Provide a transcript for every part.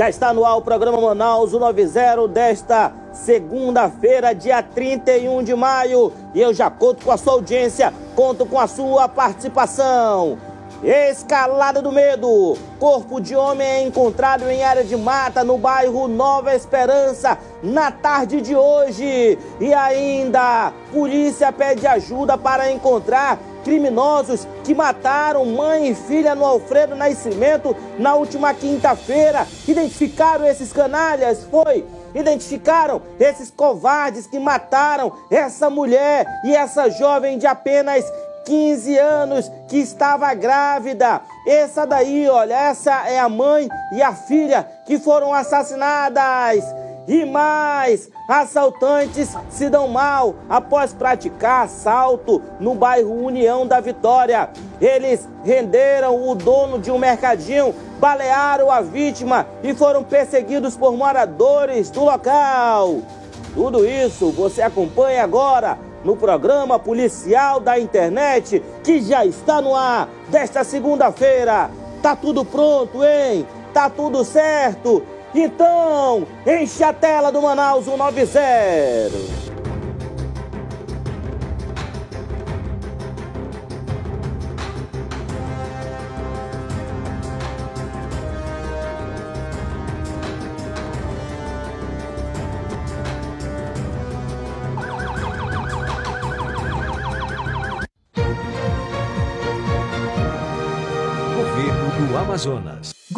Já está no ar o programa Manaus 90 desta segunda-feira, dia 31 de maio. E eu já conto com a sua audiência, conto com a sua participação. Escalada do medo. Corpo de homem é encontrado em área de mata no bairro Nova Esperança na tarde de hoje. E ainda, polícia pede ajuda para encontrar criminosos que mataram mãe e filha no Alfredo Nascimento na última quinta-feira. Identificaram esses canalhas? Foi. Identificaram esses covardes que mataram essa mulher e essa jovem de apenas 15 anos que estava grávida. Essa daí, olha, essa é a mãe e a filha que foram assassinadas. E mais, assaltantes se dão mal após praticar assalto no bairro União da Vitória. Eles renderam o dono de um mercadinho, balearam a vítima e foram perseguidos por moradores do local. Tudo isso você acompanha agora no programa policial da internet que já está no ar desta segunda-feira. Tá tudo pronto, hein? Tá tudo certo? Então, enche a tela do Manaus 190.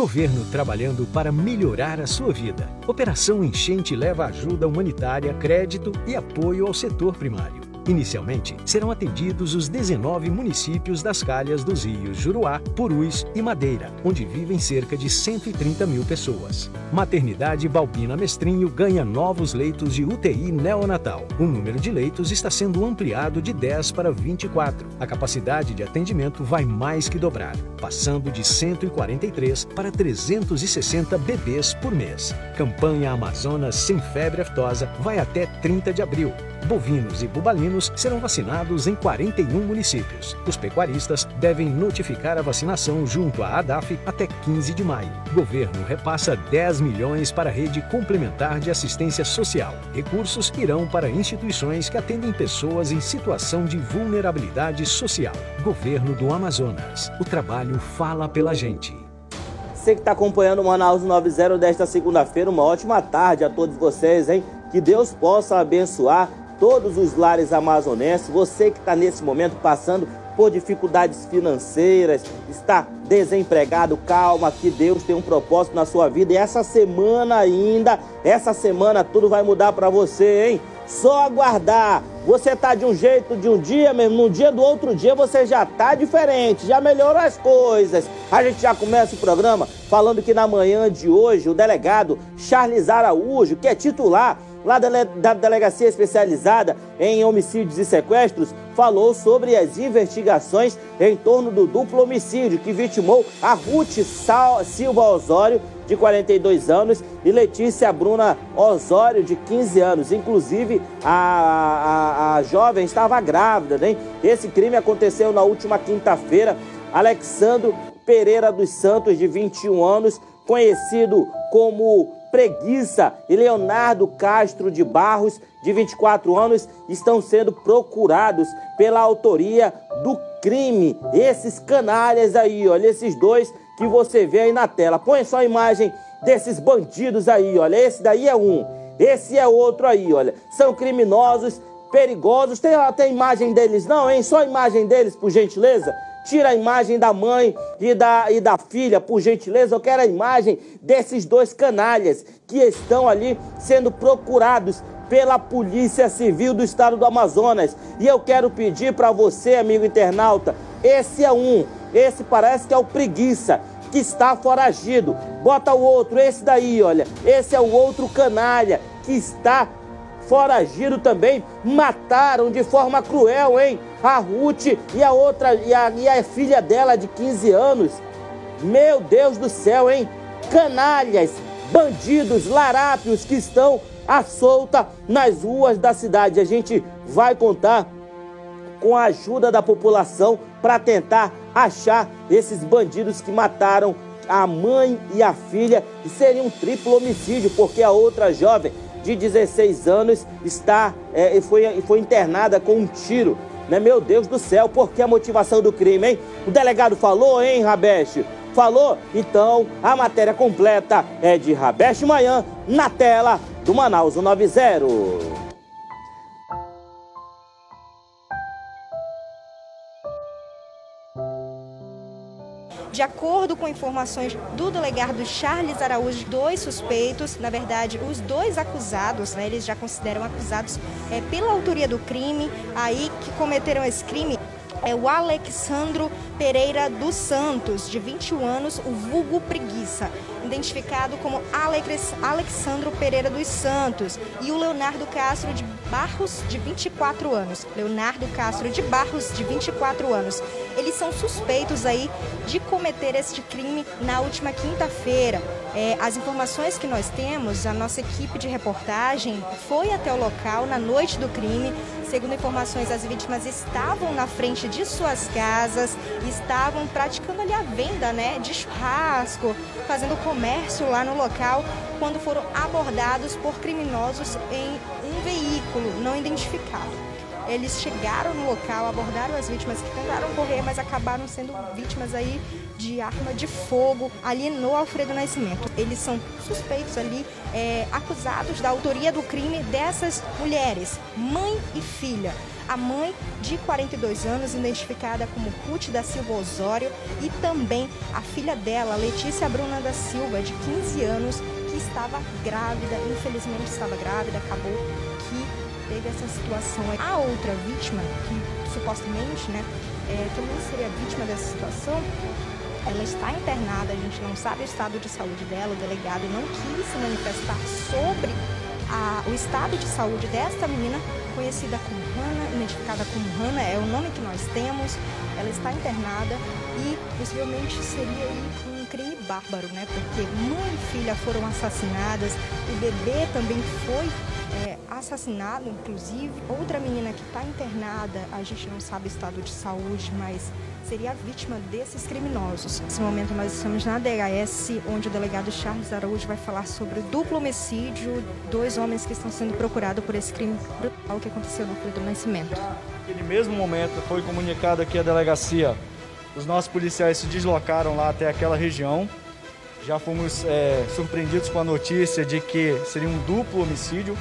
Governo trabalhando para melhorar a sua vida. Operação Enchente leva ajuda humanitária, crédito e apoio ao setor primário. Inicialmente, serão atendidos os 19 municípios das calhas dos rios Juruá, Purus e Madeira, onde vivem cerca de 130 mil pessoas. Maternidade Balbina Mestrinho ganha novos leitos de UTI neonatal. O número de leitos está sendo ampliado de 10 para 24. A capacidade de atendimento vai mais que dobrar, passando de 143 para 360 bebês por mês. Campanha Amazonas Sem Febre Aftosa vai até 30 de abril. Bovinos e bubalinos serão vacinados em 41 municípios. Os pecuaristas devem notificar a vacinação junto à ADAF até 15 de maio. Governo repassa 10 milhões para a rede complementar de assistência social. Recursos irão para instituições que atendem pessoas em situação de vulnerabilidade social. Governo do Amazonas. O trabalho fala pela gente. Você que está acompanhando o Manaus 90 desta segunda-feira, uma ótima tarde a todos vocês, hein? Que Deus possa abençoar todos os lares amazonenses, você que está nesse momento passando por dificuldades financeiras, está desempregado, calma, que Deus tem um propósito na sua vida e essa semana ainda, essa semana tudo vai mudar para você, hein? Só aguardar. Você tá de um jeito de um dia mesmo, no dia do outro dia você já tá diferente, já melhorou as coisas. A gente já começa o programa falando que na manhã de hoje o delegado Charles Araújo, que é titular lá da Delegacia Especializada em Homicídios e Sequestros, falou sobre as investigações em torno do duplo homicídio que vitimou a Ruth Silva Osório, de 42 anos, e Letícia Bruna Osório, de 15 anos. Inclusive, a, a, a jovem estava grávida, né? Esse crime aconteceu na última quinta-feira. Alexandro Pereira dos Santos, de 21 anos, conhecido como Preguiça e Leonardo Castro de Barros, de 24 anos, estão sendo procurados pela autoria do crime. Esses canalhas aí, olha, esses dois que você vê aí na tela. Põe só a imagem desses bandidos aí, olha. Esse daí é um, esse é outro aí, olha. São criminosos, perigosos. Tem até imagem deles, não, hein? Só a imagem deles, por gentileza. Tira a imagem da mãe e da, e da filha, por gentileza. Eu quero a imagem desses dois canalhas que estão ali sendo procurados pela Polícia Civil do Estado do Amazonas. E eu quero pedir para você, amigo internauta, esse é um, esse parece que é o preguiça que está foragido. Bota o outro, esse daí, olha. Esse é o outro canalha que está foragido também, mataram de forma cruel, hein? A Ruth e a outra, e a, e a filha dela de 15 anos. Meu Deus do céu, hein? Canalhas, bandidos, larápios que estão à solta nas ruas da cidade. A gente vai contar com a ajuda da população para tentar achar esses bandidos que mataram a mãe e a filha, e seria um triplo homicídio, porque a outra jovem de 16 anos está é, foi, foi internada com um tiro. Né? Meu Deus do céu, por que a motivação do crime, hein? O delegado falou, hein, Rabeste? Falou? Então, a matéria completa é de Rabeste Manhã, na tela do Manaus 90. De acordo com informações do delegado Charles Araújo, dois suspeitos, na verdade, os dois acusados, né, eles já consideram acusados é, pela autoria do crime, aí que cometeram esse crime é o Alexandro Pereira dos Santos, de 21 anos, o vulgo preguiça, identificado como Alex, Alexandro Pereira dos Santos, e o Leonardo Castro de Barros, de 24 anos. Leonardo Castro de Barros, de 24 anos. Eles são suspeitos aí de cometer este crime na última quinta-feira. É, as informações que nós temos, a nossa equipe de reportagem foi até o local na noite do crime. Segundo informações, as vítimas estavam na frente de suas casas, estavam praticando ali a venda né, de churrasco, fazendo comércio lá no local, quando foram abordados por criminosos em um veículo não identificado. Eles chegaram no local, abordaram as vítimas que tentaram correr, mas acabaram sendo vítimas aí de arma de fogo ali no Alfredo Nascimento. Eles são suspeitos ali, é, acusados da autoria do crime dessas mulheres, mãe e filha. A mãe de 42 anos, identificada como Ruth da Silva Osório, e também a filha dela, Letícia Bruna da Silva, de 15 anos, que estava grávida, infelizmente estava grávida, acabou que teve essa situação. A outra vítima, que supostamente né, é, também seria vítima dessa situação, ela está internada, a gente não sabe o estado de saúde dela, o delegado não quis se manifestar sobre a, o estado de saúde desta menina, conhecida como Hannah, identificada como Hannah, é o nome que nós temos. Ela está internada e possivelmente seria um crime bárbaro, né? Porque mãe e filha foram assassinadas, o bebê também foi é, assassinado, inclusive. Outra menina que está internada, a gente não sabe o estado de saúde, mas seria vítima desses criminosos. Nesse momento nós estamos na DHS, onde o delegado Charles Araújo vai falar sobre o duplo homicídio, dois homens que estão sendo procurados por esse crime brutal que aconteceu no Alfredo Nascimento. Naquele mesmo momento foi comunicado aqui a delegacia, os nossos policiais se deslocaram lá até aquela região, já fomos é, surpreendidos com a notícia de que seria um duplo homicídio,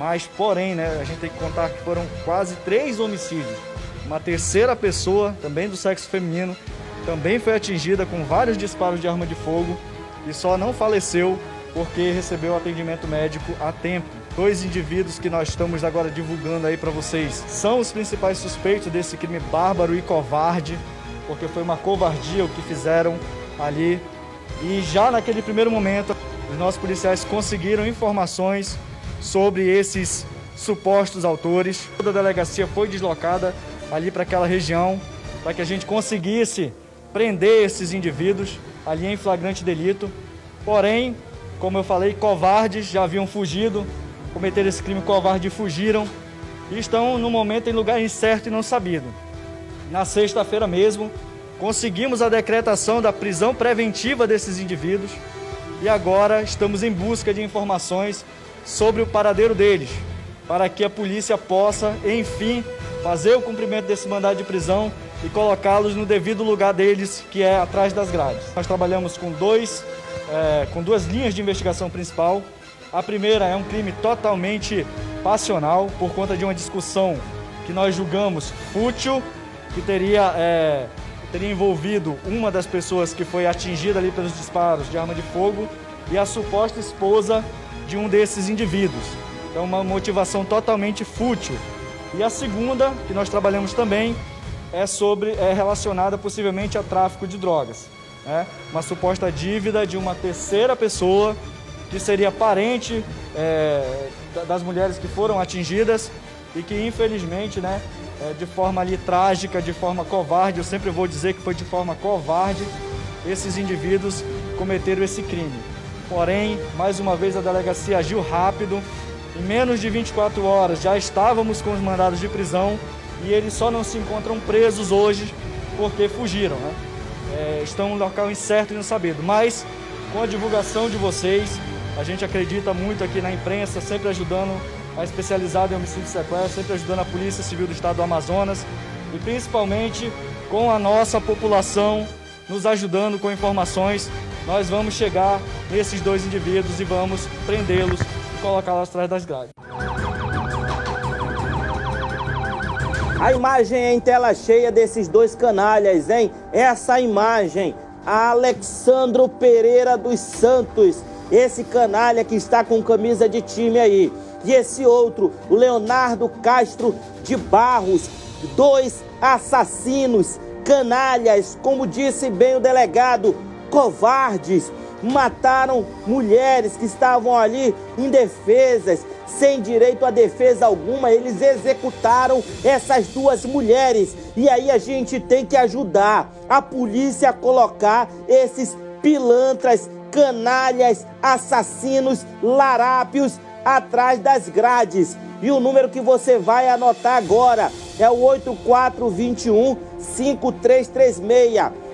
mas, porém, né, a gente tem que contar que foram quase três homicídios. Uma terceira pessoa, também do sexo feminino, também foi atingida com vários disparos de arma de fogo e só não faleceu porque recebeu atendimento médico a tempo. Dois indivíduos que nós estamos agora divulgando aí para vocês são os principais suspeitos desse crime bárbaro e covarde, porque foi uma covardia o que fizeram ali. E já naquele primeiro momento, os nossos policiais conseguiram informações sobre esses supostos autores. Toda a delegacia foi deslocada ali para aquela região para que a gente conseguisse prender esses indivíduos ali em flagrante delito. Porém, como eu falei, covardes já haviam fugido, cometeram esse crime covarde e fugiram e estão no momento em lugar incerto e não sabido. Na sexta-feira mesmo, conseguimos a decretação da prisão preventiva desses indivíduos e agora estamos em busca de informações sobre o paradeiro deles, para que a polícia possa, enfim, fazer o cumprimento desse mandado de prisão e colocá-los no devido lugar deles, que é atrás das grades. Nós trabalhamos com, dois, é, com duas linhas de investigação principal. A primeira é um crime totalmente passional, por conta de uma discussão que nós julgamos fútil, que teria, é, teria envolvido uma das pessoas que foi atingida ali pelos disparos de arma de fogo e a suposta esposa de um desses indivíduos. Então, uma motivação totalmente fútil. E a segunda, que nós trabalhamos também, é sobre é relacionada possivelmente a tráfico de drogas. Né? Uma suposta dívida de uma terceira pessoa que seria parente é, das mulheres que foram atingidas e que infelizmente, né, é, de forma ali trágica, de forma covarde, eu sempre vou dizer que foi de forma covarde, esses indivíduos cometeram esse crime. Porém, mais uma vez a delegacia agiu rápido. Em menos de 24 horas já estávamos com os mandados de prisão e eles só não se encontram presos hoje porque fugiram. Né? é, estão no local incerto e não sabido. Mas com a divulgação de vocês, a gente acredita muito aqui na imprensa, sempre ajudando a especializada em homicídio e sequestro, sempre ajudando a Polícia Civil do Estado do Amazonas e principalmente com a nossa população nos ajudando com informações. Nós vamos chegar nesses dois indivíduos e vamos prendê-los e colocá-los atrás das grades. A imagem é em tela cheia desses dois canalhas, hein? Essa imagem, Alexandro Pereira dos Santos, esse canalha que está com camisa de time aí. E esse outro, o Leonardo Castro de Barros, dois assassinos, canalhas, como disse bem o delegado, covardes, mataram mulheres que estavam ali indefesas, sem direito a defesa alguma. Eles executaram essas duas mulheres. E aí a gente tem que ajudar a polícia a colocar esses pilantras, canalhas, assassinos, larápios atrás das grades. E o número que você vai anotar agora é o 8421 5336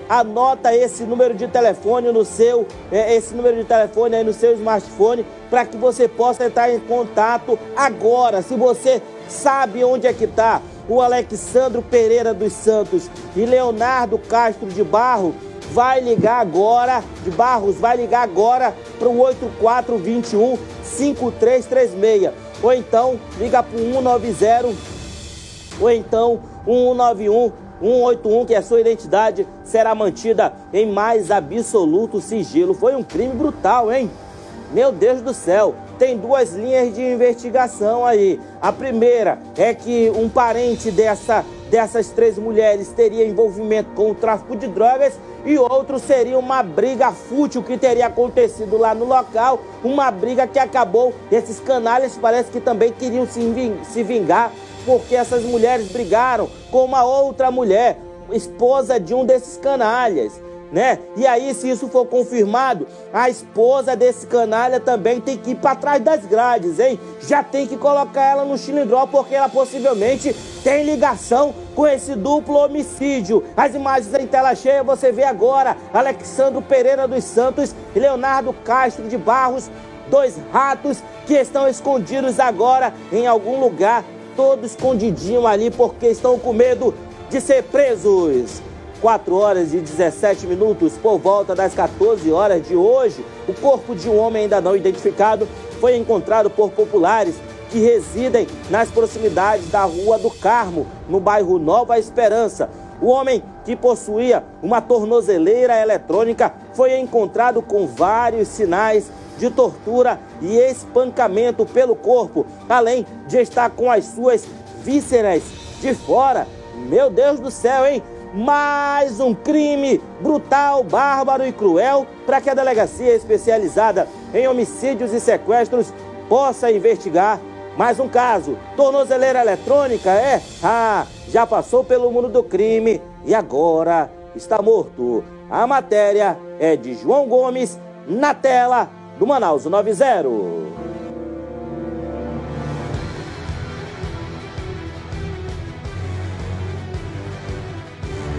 anota esse número de telefone no seu, é, esse número de telefone aí no seu smartphone para que você possa entrar em contato agora. Se você sabe onde é que está o Alexandro Pereira dos Santos e Leonardo Castro de Barro, vai ligar agora, de Barros, vai ligar agora para o 8421 5336. Ou então liga para o 190 ou então 191 181, que a sua identidade será mantida em mais absoluto sigilo. Foi um crime brutal, hein? Meu Deus do céu, tem duas linhas de investigação aí. A primeira é que um parente dessa, dessas três mulheres teria envolvimento com o tráfico de drogas e outro seria uma briga fútil que teria acontecido lá no local, uma briga que acabou. Esses canalhas parece que também queriam se vingar porque essas mulheres brigaram com uma outra mulher, esposa de um desses canalhas. Né? E aí, se isso for confirmado, a esposa desse canalha também tem que ir para trás das grades, hein? Já tem que colocar ela no cilindró, porque ela possivelmente tem ligação com esse duplo homicídio. As imagens em tela cheia você vê agora: Alexandro Pereira dos Santos e Leonardo Castro de Barros, dois ratos que estão escondidos agora em algum lugar todos escondidinho ali porque estão com medo de ser presos. 4 horas e 17 minutos por volta das 14 horas de hoje, o corpo de um homem ainda não identificado foi encontrado por populares que residem nas proximidades da Rua do Carmo, no bairro Nova Esperança. O homem que possuía uma tornozeleira eletrônica foi encontrado com vários sinais de tortura e espancamento pelo corpo, além de estar com as suas vísceras de fora. Meu Deus do céu, hein? Mais um crime brutal, bárbaro e cruel para que a delegacia especializada em homicídios e sequestros possa investigar mais um caso. Tornozeleira eletrônica, é? Ah, já passou pelo mundo do crime e agora está morto. A matéria é de João Gomes, na tela do Manaus 90.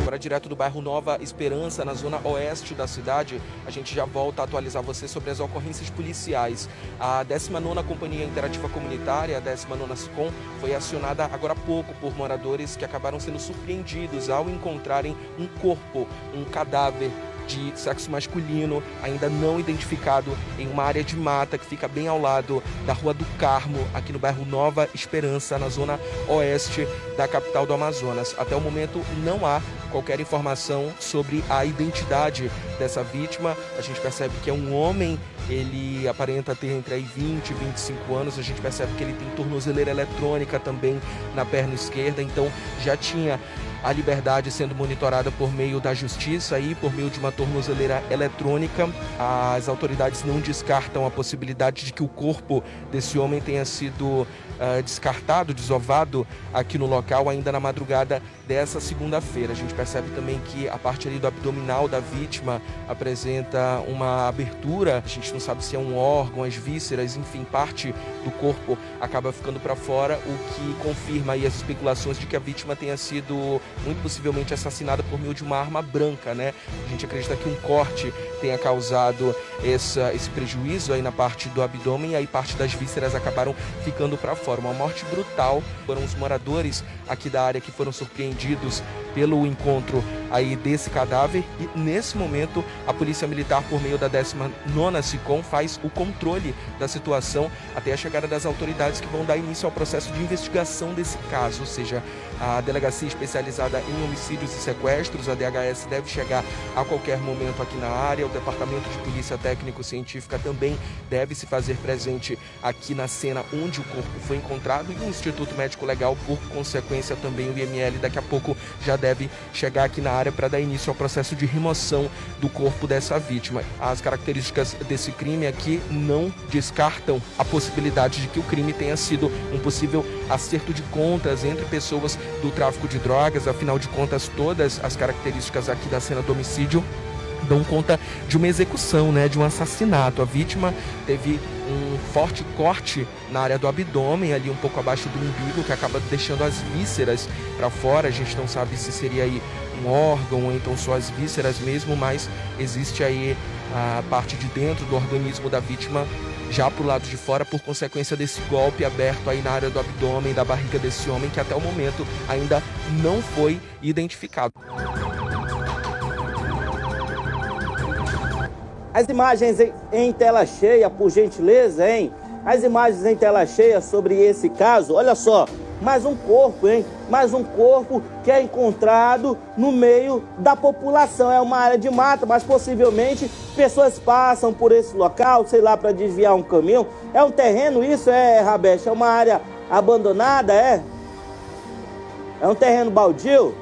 Agora direto do bairro Nova Esperança, na zona oeste da cidade, a gente já volta a atualizar você sobre as ocorrências policiais. A 19ª Companhia Interativa Comunitária, a 19ª SICOM, foi acionada agora há pouco por moradores que acabaram sendo surpreendidos ao encontrarem um corpo, um cadáver de sexo masculino, ainda não identificado, em uma área de mata que fica bem ao lado da Rua do Carmo, aqui no bairro Nova Esperança, na zona oeste da capital do Amazonas. Até o momento não há qualquer informação sobre a identidade dessa vítima. A gente percebe que é um homem, ele aparenta ter entre aí 20 e 25 anos. A gente percebe que ele tem tornozeleira eletrônica também na perna esquerda, então já tinha a liberdade sendo monitorada por meio da justiça e por meio de uma tornozeleira eletrônica. As autoridades não descartam a possibilidade de que o corpo desse homem tenha sido uh, descartado, desovado aqui no local ainda na madrugada dessa segunda-feira. A gente percebe também que a parte ali do abdominal da vítima apresenta uma abertura. A gente não sabe se é um órgão, as vísceras, enfim, parte do corpo acaba ficando para fora, o que confirma as especulações de que a vítima tenha sido muito possivelmente assassinada por meio de uma arma branca, né? A gente acredita que um corte tenha causado essa, esse prejuízo aí na parte do abdômen e aí parte das vísceras acabaram ficando para fora. Uma morte brutal. Foram os moradores aqui da área que foram surpreendidos pelo encontro aí desse cadáver. E nesse momento a Polícia Militar por meio da 19ª SICOM faz o controle da situação até a chegada das autoridades que vão dar início ao processo de investigação desse caso, ou seja, a delegacia especializada em homicídios e sequestros, a DHS deve chegar a qualquer momento aqui na área, o Departamento de Polícia Técnico-Científica também deve se fazer presente aqui na cena onde o corpo foi encontrado e o Instituto Médico Legal, por consequência, também o IML daqui a pouco já deve chegar aqui na área para dar início ao processo de remoção do corpo dessa vítima. As características desse crime aqui não descartam a possibilidade de que o crime tenha sido um possível acerto de contas entre pessoas do tráfico de drogas, afinal de contas, todas as características aqui da cena do homicídio dão conta de uma execução, né, de um assassinato. A vítima teve um forte corte na área do abdômen, ali um pouco abaixo do umbigo, que acaba deixando as vísceras para fora. A gente não sabe se seria aí um órgão ou então só as vísceras mesmo, mas existe aí a parte de dentro do organismo da vítima já para o lado de fora por consequência desse golpe aberto aí na área do abdômen da barriga desse homem que até o momento ainda não foi identificado. As imagens em, tela cheia, por gentileza, hein? As imagens em tela cheia sobre esse caso, olha só, mais um corpo, hein? Mais um corpo que é encontrado no meio da população. É uma área de mata, mas possivelmente pessoas passam por esse local, sei lá, para desviar um caminho. É um terreno isso, é, Rabesh? É uma área abandonada, é? É um terreno baldio?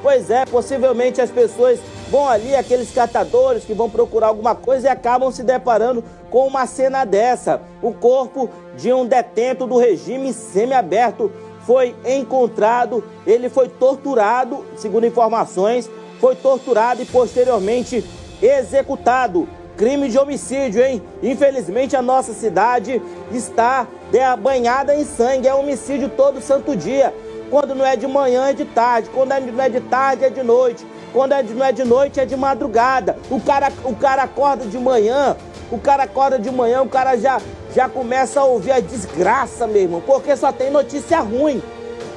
Pois é, possivelmente as pessoas vão ali, aqueles catadores que vão procurar alguma coisa e acabam se deparando com uma cena dessa. O corpo de um detento do regime semiaberto foi encontrado, ele foi torturado, segundo informações, foi torturado e posteriormente executado. Crime de homicídio, hein? Infelizmente a nossa cidade está banhada em sangue, é homicídio todo santo dia. Quando não é de manhã, é de tarde. Quando não é de tarde, é de noite. Quando é de, não é de noite, é de madrugada. O cara, o cara acorda de manhã, o cara acorda de manhã, o cara já, já começa a ouvir a desgraça, meu irmão, porque só tem notícia ruim.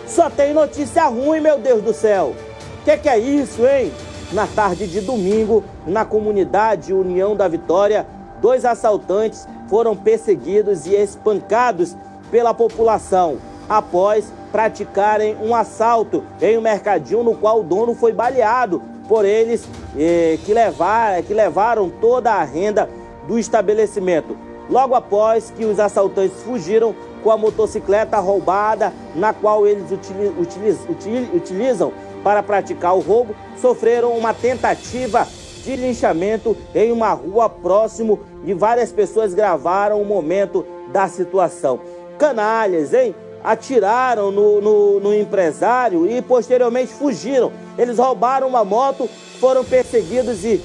Só tem notícia ruim, meu Deus do céu. O que, que é isso, hein? Na tarde de domingo, na comunidade União da Vitória, dois assaltantes foram perseguidos e espancados pela população após praticarem um assalto em um mercadinho no qual o dono foi baleado por eles eh, que, levar, que levaram toda a renda do estabelecimento. Logo após que os assaltantes fugiram com a motocicleta roubada, na qual eles utilizam para praticar o roubo, sofreram uma tentativa de linchamento em uma rua próximo e várias pessoas gravaram o momento da situação. Canalhas, hein? Atiraram no, no, no, empresário e posteriormente fugiram. Eles roubaram uma moto, foram perseguidos e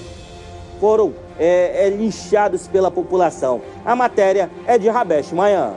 foram é, é, linchados pela população. A matéria é de Rabesh Manhã.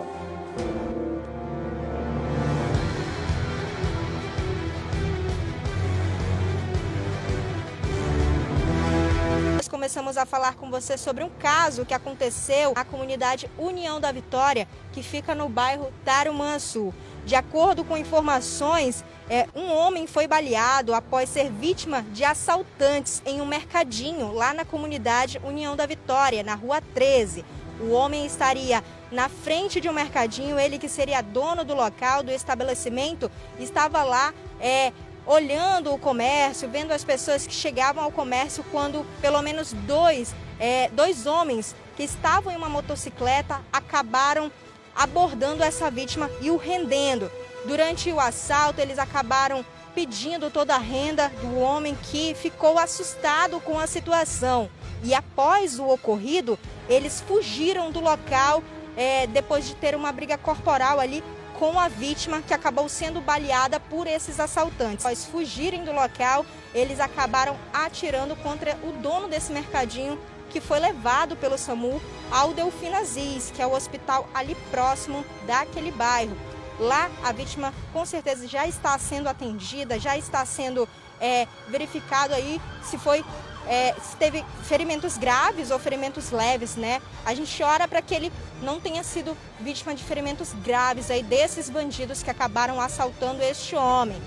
Começamos a falar com você sobre um caso que aconteceu na comunidade União da Vitória, que fica no bairro Tarumansu. De acordo com informações, é, um homem foi baleado após ser vítima de assaltantes em um mercadinho lá na comunidade União da Vitória, na rua 13. O homem estaria na frente de um mercadinho, ele que seria dono do local, do estabelecimento, estava lá é, olhando o comércio, vendo as pessoas que chegavam ao comércio quando pelo menos dois, é, dois homens que estavam em uma motocicleta acabaram abordando essa vítima e o rendendo. Durante o assalto, eles acabaram pedindo toda a renda do homem que ficou assustado com a situação. E após o ocorrido, eles fugiram do local é, depois de ter uma briga corporal ali com a vítima que acabou sendo baleada por esses assaltantes. Após fugirem do local, eles acabaram atirando contra o dono desse mercadinho que foi levado pelo SAMU ao Delfim Aziz, que é o hospital ali próximo daquele bairro. Lá a vítima com certeza já está sendo atendida, já está sendo é, verificado aí se foi é, se teve ferimentos graves ou ferimentos leves, né? A gente ora para que ele não tenha sido vítima de ferimentos graves aí desses bandidos que acabaram assaltando este homem.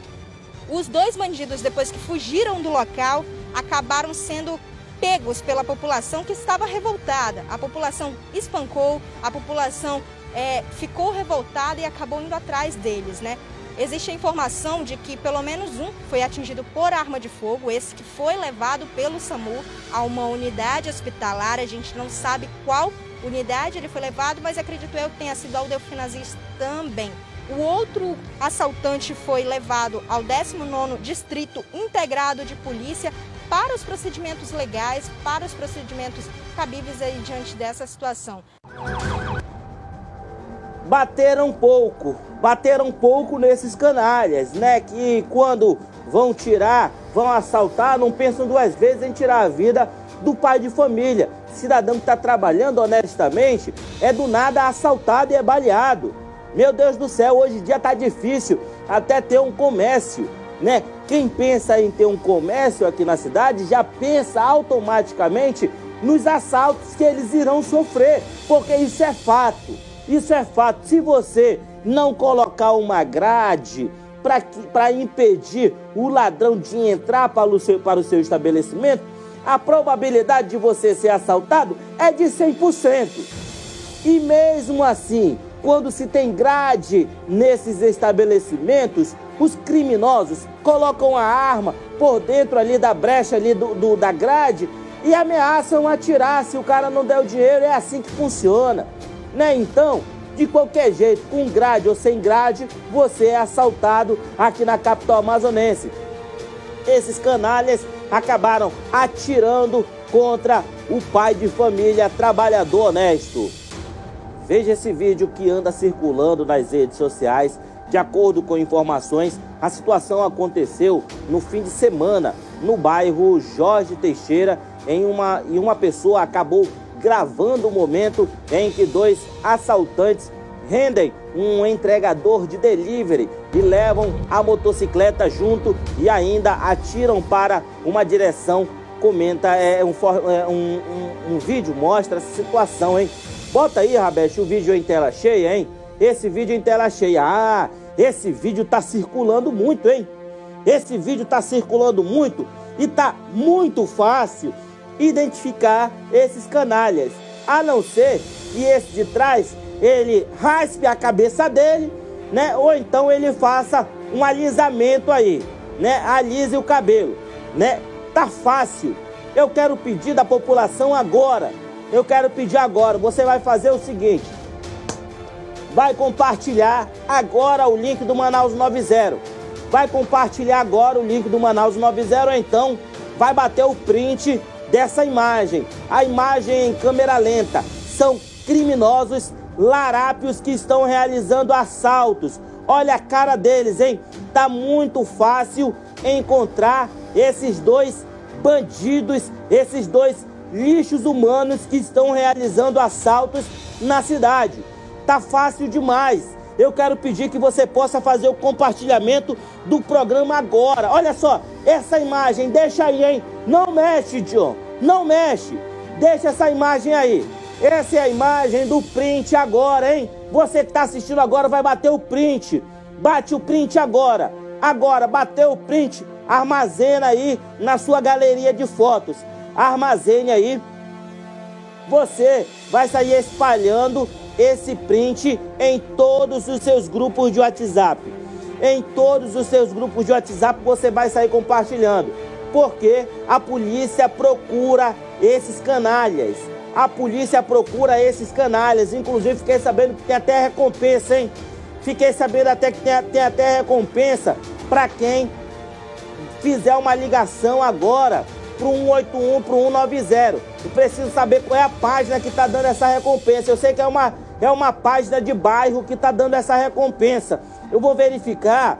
Os dois bandidos, depois que fugiram do local, acabaram sendo pegos pela população que estava revoltada. A população espancou, a população é, ficou revoltada e acabou indo atrás deles, né? Existe a informação de que pelo menos um foi atingido por arma de fogo, esse que foi levado pelo SAMU a uma unidade hospitalar. A gente não sabe qual unidade ele foi levado, mas acredito eu que tenha sido ao Delfinazis também. O outro assaltante foi levado ao 19º Distrito Integrado de Polícia para os procedimentos legais, para os procedimentos cabíveis aí diante dessa situação. Bateram pouco, bateram pouco nesses canalhas, né? Que quando vão tirar, vão assaltar, não pensam duas vezes em tirar a vida do pai de família. Cidadão que está trabalhando honestamente é do nada assaltado e é baleado. Meu Deus do céu, hoje em dia tá difícil até ter um comércio, né? Quem pensa em ter um comércio aqui na cidade já pensa automaticamente nos assaltos que eles irão sofrer, porque isso é fato. Isso é fato. Se você não colocar uma grade para impedir o ladrão de entrar para o, seu, para o seu estabelecimento, a probabilidade de você ser assaltado é de 100%. E mesmo assim, quando se tem grade nesses estabelecimentos, os criminosos colocam a arma por dentro ali da brecha ali do, do, da grade e ameaçam atirar se o cara não der o dinheiro. É assim que funciona, né? Então, de qualquer jeito, com grade ou sem grade, você é assaltado aqui na capital amazonense. Esses canalhas acabaram atirando contra o pai de família trabalhador honesto. Veja esse vídeo que anda circulando nas redes sociais. De acordo com informações, a situação aconteceu no fim de semana no bairro Jorge Teixeira, em uma, e uma pessoa acabou gravando o momento em que dois assaltantes rendem um entregador de delivery e levam a motocicleta junto e ainda atiram para uma direção. Comenta, é um, é um, um, um vídeo mostra essa situação, hein? Bota aí, Rabeste, o vídeo em tela cheia, hein? Esse vídeo em tela cheia. Ah, esse vídeo tá circulando muito, hein? Esse vídeo tá circulando muito e tá muito fácil identificar esses canalhas. A não ser que esse de trás ele raspe a cabeça dele, né? Ou então ele faça um alisamento aí, né? Alise o cabelo, né? Tá fácil. Eu quero pedir da população agora eu quero pedir agora, você vai fazer o seguinte, vai compartilhar agora o link do Manaus 90. Vai compartilhar agora o link do Manaus 90 ou então vai bater o print dessa imagem. A imagem em câmera lenta. São criminosos larápios que estão realizando assaltos. Olha a cara deles, hein? Tá muito fácil encontrar esses dois bandidos, esses dois lixos humanos que estão realizando assaltos na cidade. Tá fácil demais. Eu quero pedir que você possa fazer o compartilhamento do programa agora. Olha só, essa imagem, deixa aí, hein? Não mexe, John. Não mexe. Deixa essa imagem aí. Essa é a imagem do print agora, hein? Você que está assistindo agora vai bater o print. Bate o print agora. Agora, bateu o print, armazena aí na sua galeria de fotos armazene aí. Você vai sair espalhando esse print em todos os seus grupos de WhatsApp. Em todos os seus grupos de WhatsApp você vai sair compartilhando. Porque a polícia procura esses canalhas. A polícia procura esses canalhas. Inclusive, fiquei sabendo que tem até recompensa, hein? Fiquei sabendo até que tem, tem até recompensa para quem fizer uma ligação agora para o 181, para o 190. Eu preciso saber qual é a página que está dando essa recompensa. Eu sei que é uma, é uma página de bairro que está dando essa recompensa. Eu vou verificar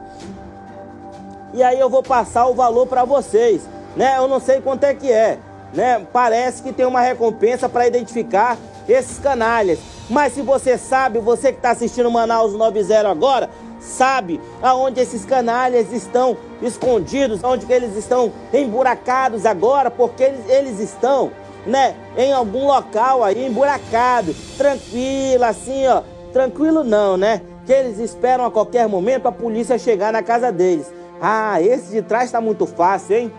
e aí eu vou passar o valor para vocês. Né? Eu não sei quanto é que é. Né? Parece que tem uma recompensa para identificar esses canalhas. Mas se você sabe, você que está assistindo Manaus 90 agora, sabe aonde esses canalhas estão escondidos, onde eles estão emburacados agora, porque eles, eles estão, né, em algum local aí emburacado, tranquilo, assim, ó, tranquilo não, né? Que eles esperam a qualquer momento a polícia chegar na casa deles. Ah, esse de trás está muito fácil, hein?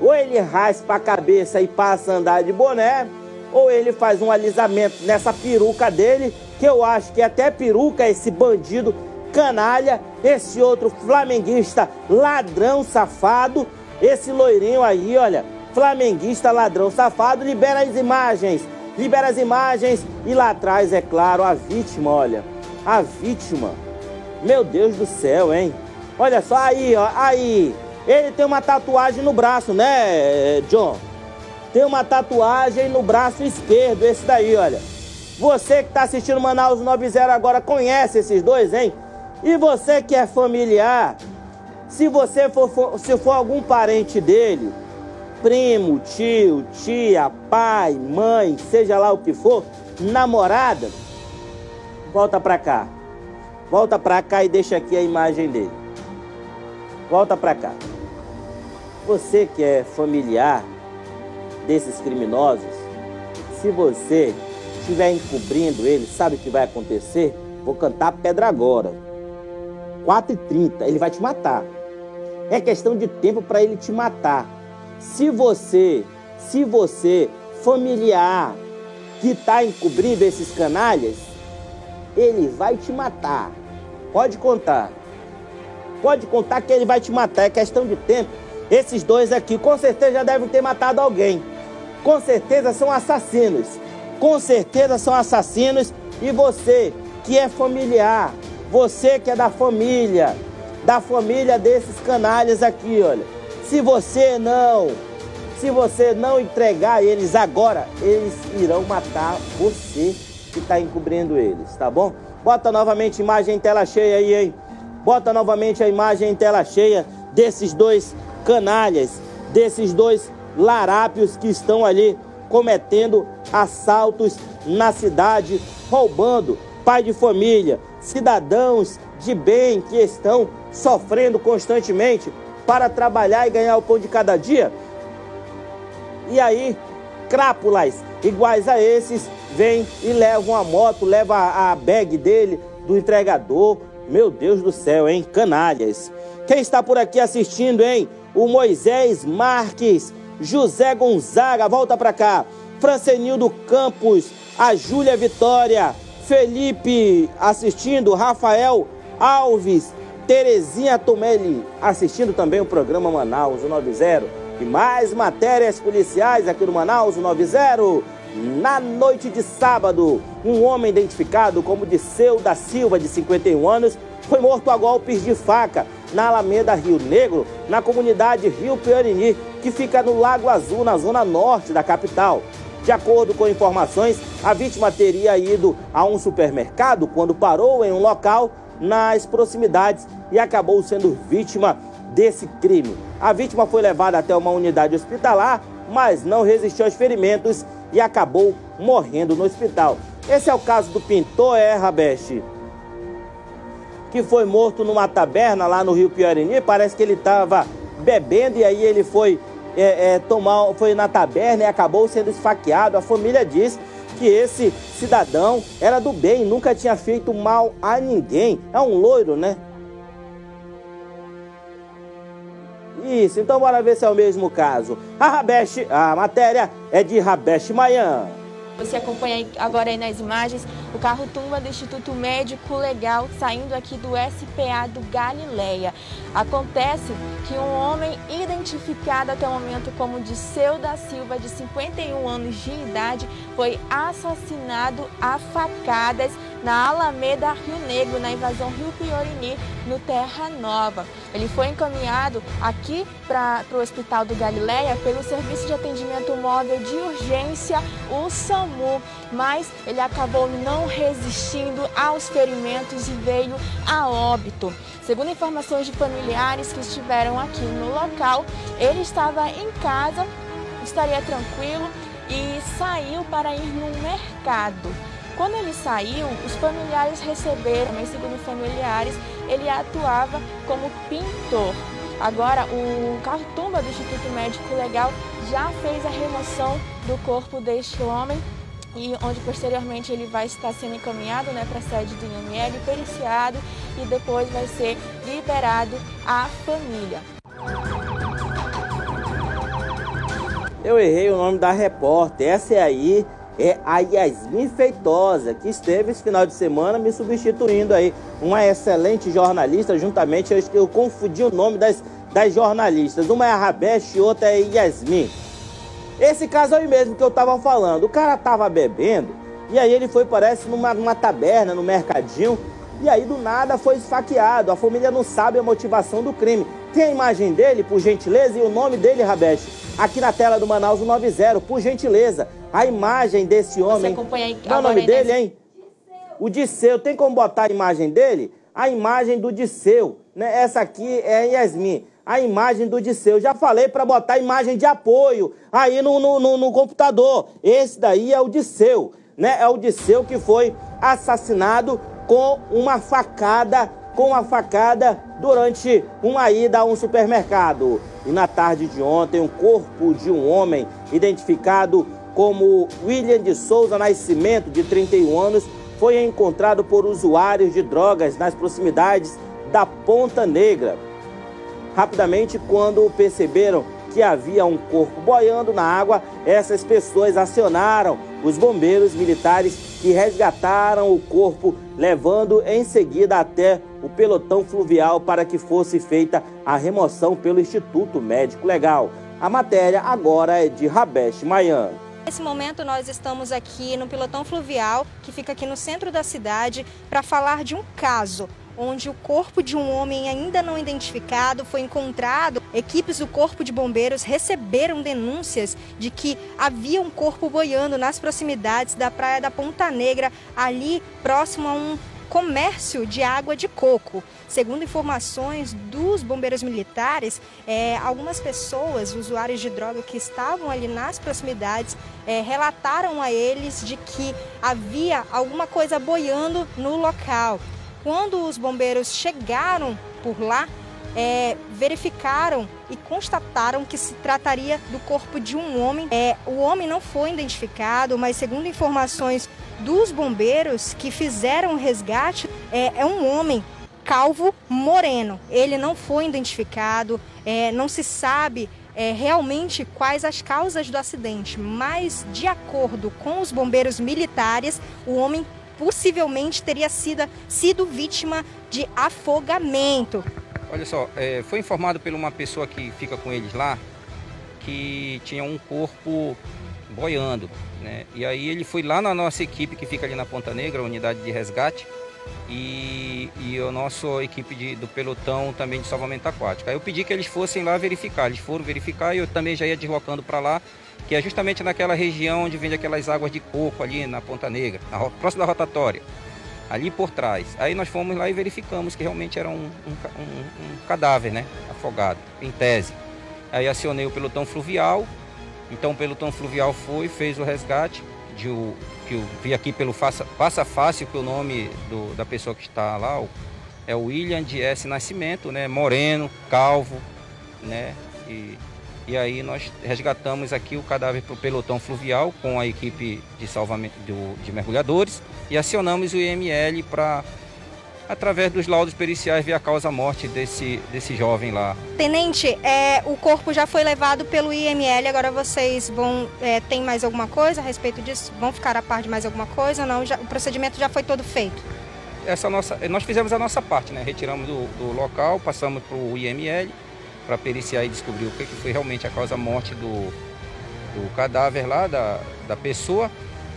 Ou ele raspa a cabeça e passa a andar de boné, ou ele faz um alisamento nessa peruca dele, que eu acho que até peruca esse bandido canalha, esse outro flamenguista ladrão safado, esse loirinho aí, olha, flamenguista ladrão safado, libera as imagens, libera as imagens e lá atrás, é claro, a vítima, olha, a vítima. Meu Deus do céu, hein? Olha só aí, ó, aí. Ele tem uma tatuagem no braço, né, John? Tem uma tatuagem no braço esquerdo, esse daí, olha. Você que está assistindo Manaus 90 agora conhece esses dois, hein? E você que é familiar, se você for, for, se for algum parente dele, primo, tio, tia, pai, mãe, seja lá o que for, namorada, volta pra cá. Volta pra cá e deixa aqui a imagem dele. Volta pra cá. Você que é familiar desses criminosos, se você estiver encobrindo ele, sabe o que vai acontecer? Vou cantar pedra agora. 4h30, ele vai te matar. É questão de tempo para ele te matar. Se você, se você, familiar, que está encobrindo esses canalhas, ele vai te matar. Pode contar. Pode contar que ele vai te matar. É questão de tempo esses dois aqui com certeza já devem ter matado alguém. Com certeza são assassinos. Com certeza são assassinos. E você que é familiar, você que é da família, da família desses canalhas aqui, olha. Se você não, se você não entregar eles agora, eles irão matar você que está encobrindo eles, tá bom? Bota novamente imagem em tela cheia aí, hein? Bota novamente a imagem em tela cheia desses dois canalhas, desses dois larápios que estão ali cometendo assaltos na cidade, roubando pai de família, cidadãos de bem que estão sofrendo constantemente para trabalhar e ganhar o pão de cada dia. E aí, crápulas iguais a esses vêm e levam a moto, levam a bag dele, do entregador. Meu Deus do céu, hein? Canalhas. Quem está por aqui assistindo, hein? o Moisés Marques, José Gonzaga, volta para cá, Francenildo Campos, a Júlia Vitória, Felipe assistindo, Rafael Alves, Terezinha Tomelli assistindo também o programa Manaus 90. E mais matérias policiais aqui no Manaus 90. Na noite de sábado, um homem identificado como Disseu da Silva, de 51 anos, foi morto a golpes de faca na Alameda Rio Negro, na comunidade Rio Piarini, que fica no Lago Azul, na zona norte da capital. De acordo com informações, a vítima teria ido a um supermercado quando parou em um local nas proximidades e acabou sendo vítima desse crime. A vítima foi levada até uma unidade hospitalar, mas não resistiu aos ferimentos e acabou morrendo no hospital. Esse é o caso do pintor, é, Rabeste? que foi morto numa taberna lá no Rio Piarini. Parece que ele estava bebendo e aí ele foi é, é, tomar, foi na taberna e acabou sendo esfaqueado. A família diz que esse cidadão era do bem, nunca tinha feito mal a ninguém. É um loiro, né? Isso, então bora ver se é o mesmo caso. A Rabesh, a matéria é de Rabesh Mayan. Você acompanha agora aí nas imagens o carro tumba do Instituto Médico Legal saindo aqui do SPA do Galileia. Acontece que um homem identificado até o momento como Disseu da Silva, de 51 anos de idade, foi assassinado a facadas na Alameda Rio Negro, na invasão Rio Piorini, no Terra Nova. Ele foi encaminhado aqui para o Hospital do Galileia pelo Serviço de Atendimento Móvel de Urgência, o SAMU, mas ele acabou não resistindo aos ferimentos e veio a óbito. Segundo informações de familiares que estiveram aqui no local, ele estava em casa, estaria tranquilo e saiu para ir no mercado. Quando ele saiu, os familiares receberam, mas segundo familiares, ele atuava como pintor. Agora, o carro-tumba do Instituto Médico Legal já fez a remoção do corpo deste homem e onde posteriormente ele vai estar sendo encaminhado né, para a sede do IML, periciado e depois vai ser liberado à família. Eu errei o nome da repórter, essa é aí é a Yasmin Feitosa, que esteve esse final de semana me substituindo aí. Uma excelente jornalista, juntamente, eu, eu confundi o nome das, das jornalistas. Uma é a Rabesh e outra é Yasmin. Esse caso aí mesmo que eu tava falando, o cara tava bebendo, e aí ele foi, parece, numa, numa taberna, no mercadinho, e aí do nada foi esfaqueado. A família não sabe a motivação do crime. Tem a imagem dele, por gentileza, e o nome dele, Rabesh, aqui na tela do Manaus 90, por gentileza a imagem desse homem. Você acompanha aí Qual é o nome dele, hein? O Disseu. Tem como botar a imagem dele? A imagem do Disseu. Né? Essa aqui é Yasmin. A imagem do Disseu. Já falei para botar a imagem de apoio aí no, no, no, no computador. Esse daí é o Disseu. Né? É o Disseu que foi assassinado com uma facada, com uma facada durante uma ida a um supermercado. E na tarde de ontem, um corpo de um homem identificado como William de Souza Nascimento, de 31 anos, foi encontrado por usuários de drogas nas proximidades da Ponta Negra. Rapidamente, quando perceberam que havia um corpo boiando na água, essas pessoas acionaram os bombeiros militares que resgataram o corpo, levando em seguida até o pelotão fluvial para que fosse feita a remoção pelo Instituto Médico Legal. A matéria agora é de Rabesh Mayan. Nesse momento nós estamos aqui no Pilotão Fluvial, que fica aqui no centro da cidade, para falar de um caso onde o corpo de um homem ainda não identificado foi encontrado. Equipes do Corpo de Bombeiros receberam denúncias de que havia um corpo boiando nas proximidades da Praia da Ponta Negra, ali próximo a um comércio de água de coco. Segundo informações dos bombeiros militares, é, algumas pessoas, usuários de droga que estavam ali nas proximidades, é, relataram a eles de que havia alguma coisa boiando no local. Quando os bombeiros chegaram por lá, é, verificaram e constataram que se trataria do corpo de um homem. É, o homem não foi identificado, mas segundo informações dos bombeiros que fizeram o resgate, é, é um homem calvo moreno. Ele não foi identificado, é, não se sabe é, realmente quais as causas do acidente, mas de acordo com os bombeiros militares, o homem possivelmente teria sido, sido vítima de afogamento. Olha só, é, foi informado por uma pessoa que fica com eles lá que tinha um corpo boiando. Né? E aí ele foi lá na nossa equipe que fica ali na Ponta Negra, unidade de resgate, e, e a nossa equipe de, do pelotão também de salvamento aquático. Aí eu pedi que eles fossem lá verificar. Eles foram verificar e eu também já ia deslocando para lá, que é justamente naquela região onde vende aquelas águas de coco ali na Ponta Negra, na, próximo da rotatória ali por trás. Aí nós fomos lá e verificamos que realmente era um, um, um, um cadáver, né? Afogado, em tese. Aí acionei o pelotão fluvial. Então o pelotão fluvial foi, fez o resgate. De o, que eu vi aqui pelo Faça, Faça Fácil, que o nome do, da pessoa que está lá o, é o William de S. Nascimento, né? Moreno, calvo, né? E e aí nós resgatamos aqui o cadáver para o pelotão fluvial com a equipe de salvamento do, de mergulhadores e acionamos o IML para, através dos laudos periciais, ver a causa-morte desse, desse jovem lá. Tenente, é, o corpo já foi levado pelo IML, agora vocês vão. É, tem mais alguma coisa a respeito disso? Vão ficar a par de mais alguma coisa não? Já, o procedimento já foi todo feito? Essa nossa, nós fizemos a nossa parte, né? Retiramos do, do local, passamos para o IML para periciar e descobrir o que, que foi realmente a causa-morte do, do cadáver lá, da, da pessoa.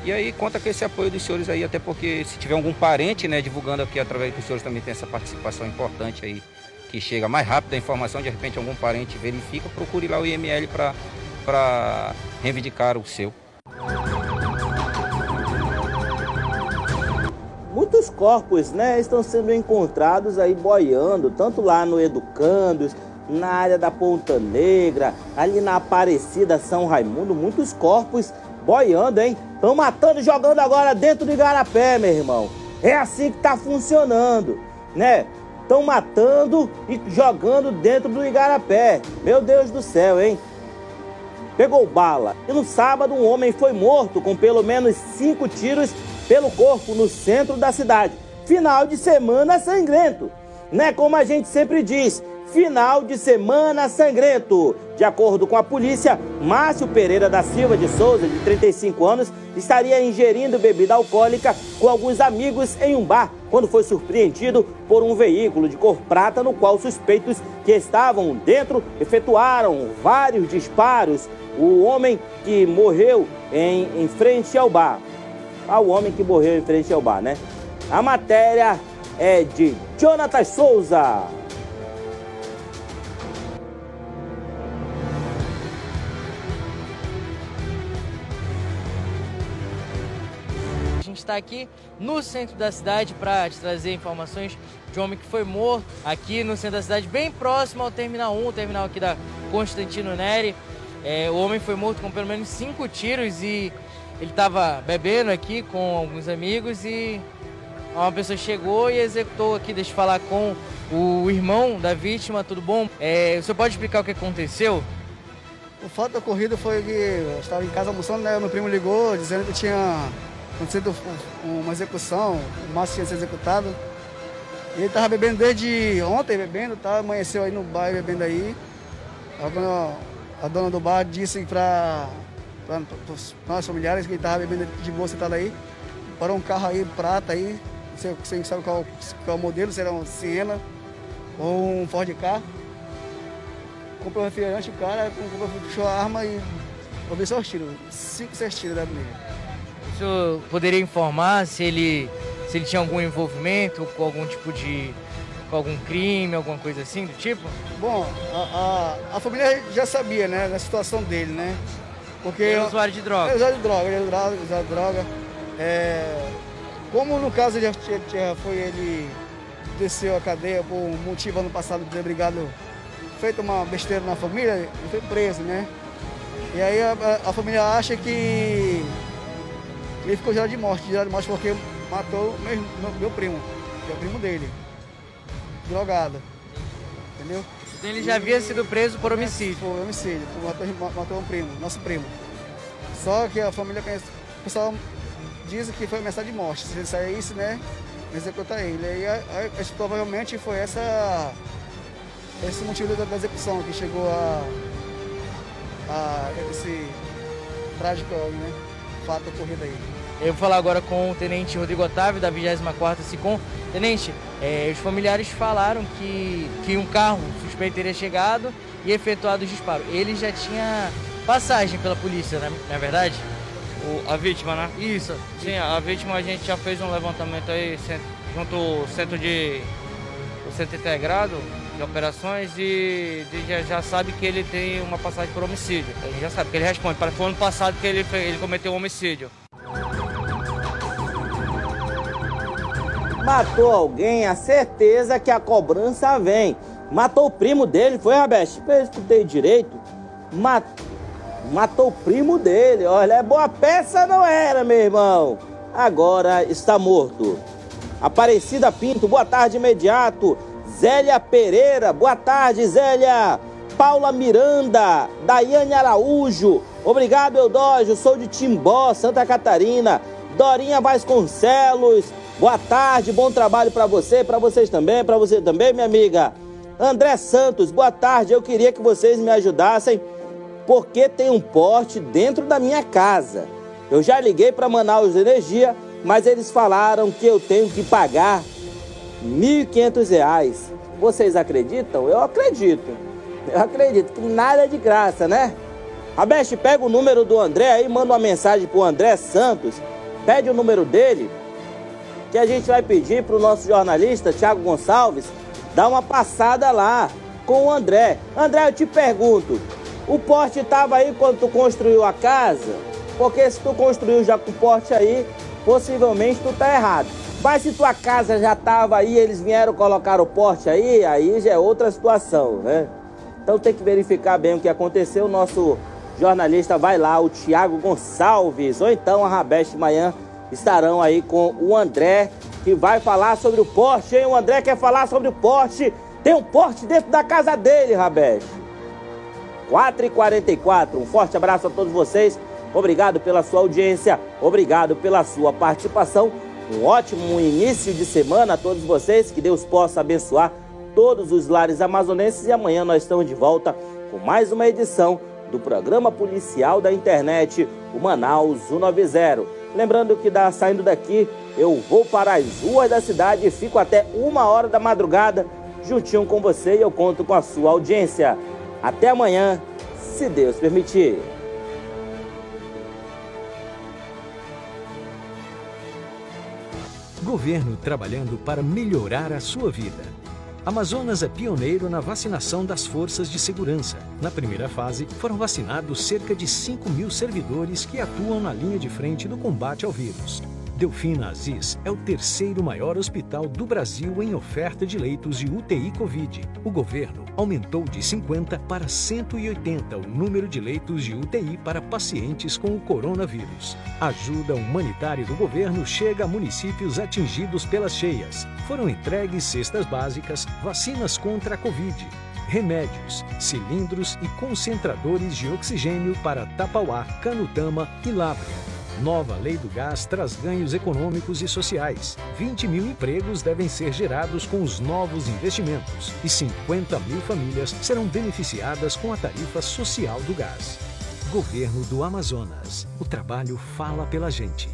E aí conta com esse apoio dos senhores aí, até porque se tiver algum parente, né, divulgando aqui através dos senhores também tem essa participação importante aí, que chega mais rápido a informação, de repente algum parente verifica, procure lá o IML para reivindicar o seu. Muitos corpos né, estão sendo encontrados aí boiando, tanto lá no Educandos, na área da Ponta Negra, ali na Aparecida São Raimundo, muitos corpos boiando, hein? Estão matando e jogando agora dentro do Igarapé, meu irmão. É assim que tá funcionando, né? Estão matando e jogando dentro do Igarapé. Meu Deus do céu, hein? Pegou bala. E no sábado, um homem foi morto com pelo menos cinco tiros pelo corpo no centro da cidade. Final de semana sangrento. Né? Como a gente sempre diz, final de semana sangrento. De acordo com a polícia, Márcio Pereira da Silva de Souza, de 35 anos, estaria ingerindo bebida alcoólica com alguns amigos em um bar, quando foi surpreendido por um veículo de cor prata no qual suspeitos que estavam dentro efetuaram vários disparos. O homem que morreu em, em frente ao bar. Ao homem que morreu em frente ao bar, né? A matéria é de Jonathan Souza. Está aqui no centro da cidade para te trazer informações de um homem que foi morto aqui no centro da cidade, bem próximo ao Terminal 1, o terminal aqui da Constantino Neri. É, o homem foi morto com pelo menos cinco tiros e ele estava bebendo aqui com alguns amigos e uma pessoa chegou e executou aqui. Deixa eu falar com o irmão da vítima, tudo bom? É, o senhor pode explicar o que aconteceu? O fato da corrida foi que eu estava em casa almoçando, né? Meu primo ligou dizendo que tinha acontecido uma execução, o Márcio tinha sido executado. Ele estava bebendo desde ontem, bebendo, tá? amanheceu aí no bar bebendo aí. A dona, a dona do bar disse para os nossos familiares que ele estava bebendo de boa sentado aí. Parou um carro aí, prata aí, você, você sabe qual, qual modelo, se era um Siena ou um Ford Car. Comprou um refrigerante, o cara comprou, puxou a arma e ouviu só os tiros, cinco, seis tiros da nele. O senhor poderia informar se ele, se ele tinha algum envolvimento com algum tipo de. com algum crime, alguma coisa assim do tipo? Bom, a, a, a família já sabia, né, da situação dele, né? Porque. Ele é usuário de droga. É usuário de droga, ele é usuário de droga. É, como no caso já, já foi ele desceu a cadeia por um motivo ano passado de ter brigado, feito uma besteira na família, ele foi preso, né? E aí a, a família acha que ele ficou gerado de morte, gerado de morte porque matou meu, meu, meu primo, que é o primo dele, drogado, entendeu? Então ele já havia sido preso por homicídio? Por homicídio, matou, matou um primo, nosso primo. Só que a família pensa, o pessoal diz que foi ameaçada de morte. Se ele saísse, né, executar ele. E aí, provavelmente foi essa, esse motivo da, da execução que chegou a, a esse trágico né, fato ocorrido aí. Eu vou falar agora com o Tenente Rodrigo Otávio, da 24ª SICOM. Tenente, é, os familiares falaram que, que um carro suspeito teria chegado e efetuado o disparo. Ele já tinha passagem pela polícia, né? não é verdade? O, a vítima, né? Isso. Sim, a vítima a gente já fez um levantamento aí junto ao centro de. o centro integrado de operações e, já, já, sabe que ele tem uma passagem por homicídio. A gente já sabe que ele responde. Foi ano passado que ele, ele cometeu um homicídio. Matou alguém, a certeza que a cobrança vem. Matou o primo dele, foi, Rabeste? Eu escutei direito. Matou matou o primo dele. Olha, é boa peça não era, meu irmão. Agora está morto. Aparecida Pinto, boa tarde imediato. Zélia Pereira, boa tarde, Zélia. Paula Miranda, Daiane Araújo, obrigado Eudógio, sou de Timbó, Santa Catarina. Dorinha Vasconcelos, boa tarde, bom trabalho para você, para vocês também, para você também, minha amiga. André Santos, boa tarde, eu queria que vocês me ajudassem porque tem um porte dentro da minha casa. Eu já liguei para Manaus Energia, mas eles falaram que eu tenho que pagar R$ 1.500. Vocês acreditam? Eu acredito. Eu acredito que nada é de graça, né? Abeste, pega o número do André aí, manda uma mensagem pro André Santos, pede o número dele, que a gente vai pedir pro nosso jornalista, Thiago Gonçalves, dar uma passada lá com o André. André, eu te pergunto, o porte estava aí quando tu construiu a casa, porque se tu construiu já com o porte aí, possivelmente tu tá errado. Mas se tua casa já estava aí, eles vieram colocar o porte aí, aí já é outra situação, né? Então tem que verificar bem o que aconteceu. O nosso jornalista vai lá, o Tiago Gonçalves, ou então a Rabeste Manhã estarão aí com o André, que vai falar sobre o Porsche, hein? O André quer falar sobre o Porsche. Tem um Porsche dentro da casa dele, Rabeste. 4h44. Um forte abraço a todos vocês. Obrigado pela sua audiência, obrigado pela sua participação. Um ótimo início de semana a todos vocês. Que Deus possa abençoar todos os lares amazonenses. E amanhã nós estamos de volta com mais uma edição do programa policial da internet, o Manaus 190. Lembrando que da, saindo daqui, eu vou para as ruas da cidade e fico até uma hora da madrugada juntinho com você e eu conto com a sua audiência. Até amanhã, se Deus permitir. Governo trabalhando para melhorar a sua vida. Amazonas é pioneiro na vacinação das forças de segurança. Na primeira fase, foram vacinados cerca de 5 mil servidores que atuam na linha de frente do combate ao vírus. Delfina Aziz é o terceiro maior hospital do Brasil em oferta de leitos de UTI Covid. O governo aumentou de 50 para 180 o número de leitos de UTI para pacientes com o coronavírus. A ajuda humanitária do governo chega a municípios atingidos pelas cheias. Foram entregues cestas básicas, vacinas contra a Covid, remédios, cilindros e concentradores de oxigênio para Tapauá, Canutama e Lábrea. Nova lei do gás traz ganhos econômicos e sociais. 20 mil empregos devem ser gerados com os novos investimentos e 50 mil famílias serão beneficiadas com a tarifa social do gás. Governo do Amazonas. O trabalho fala pela gente.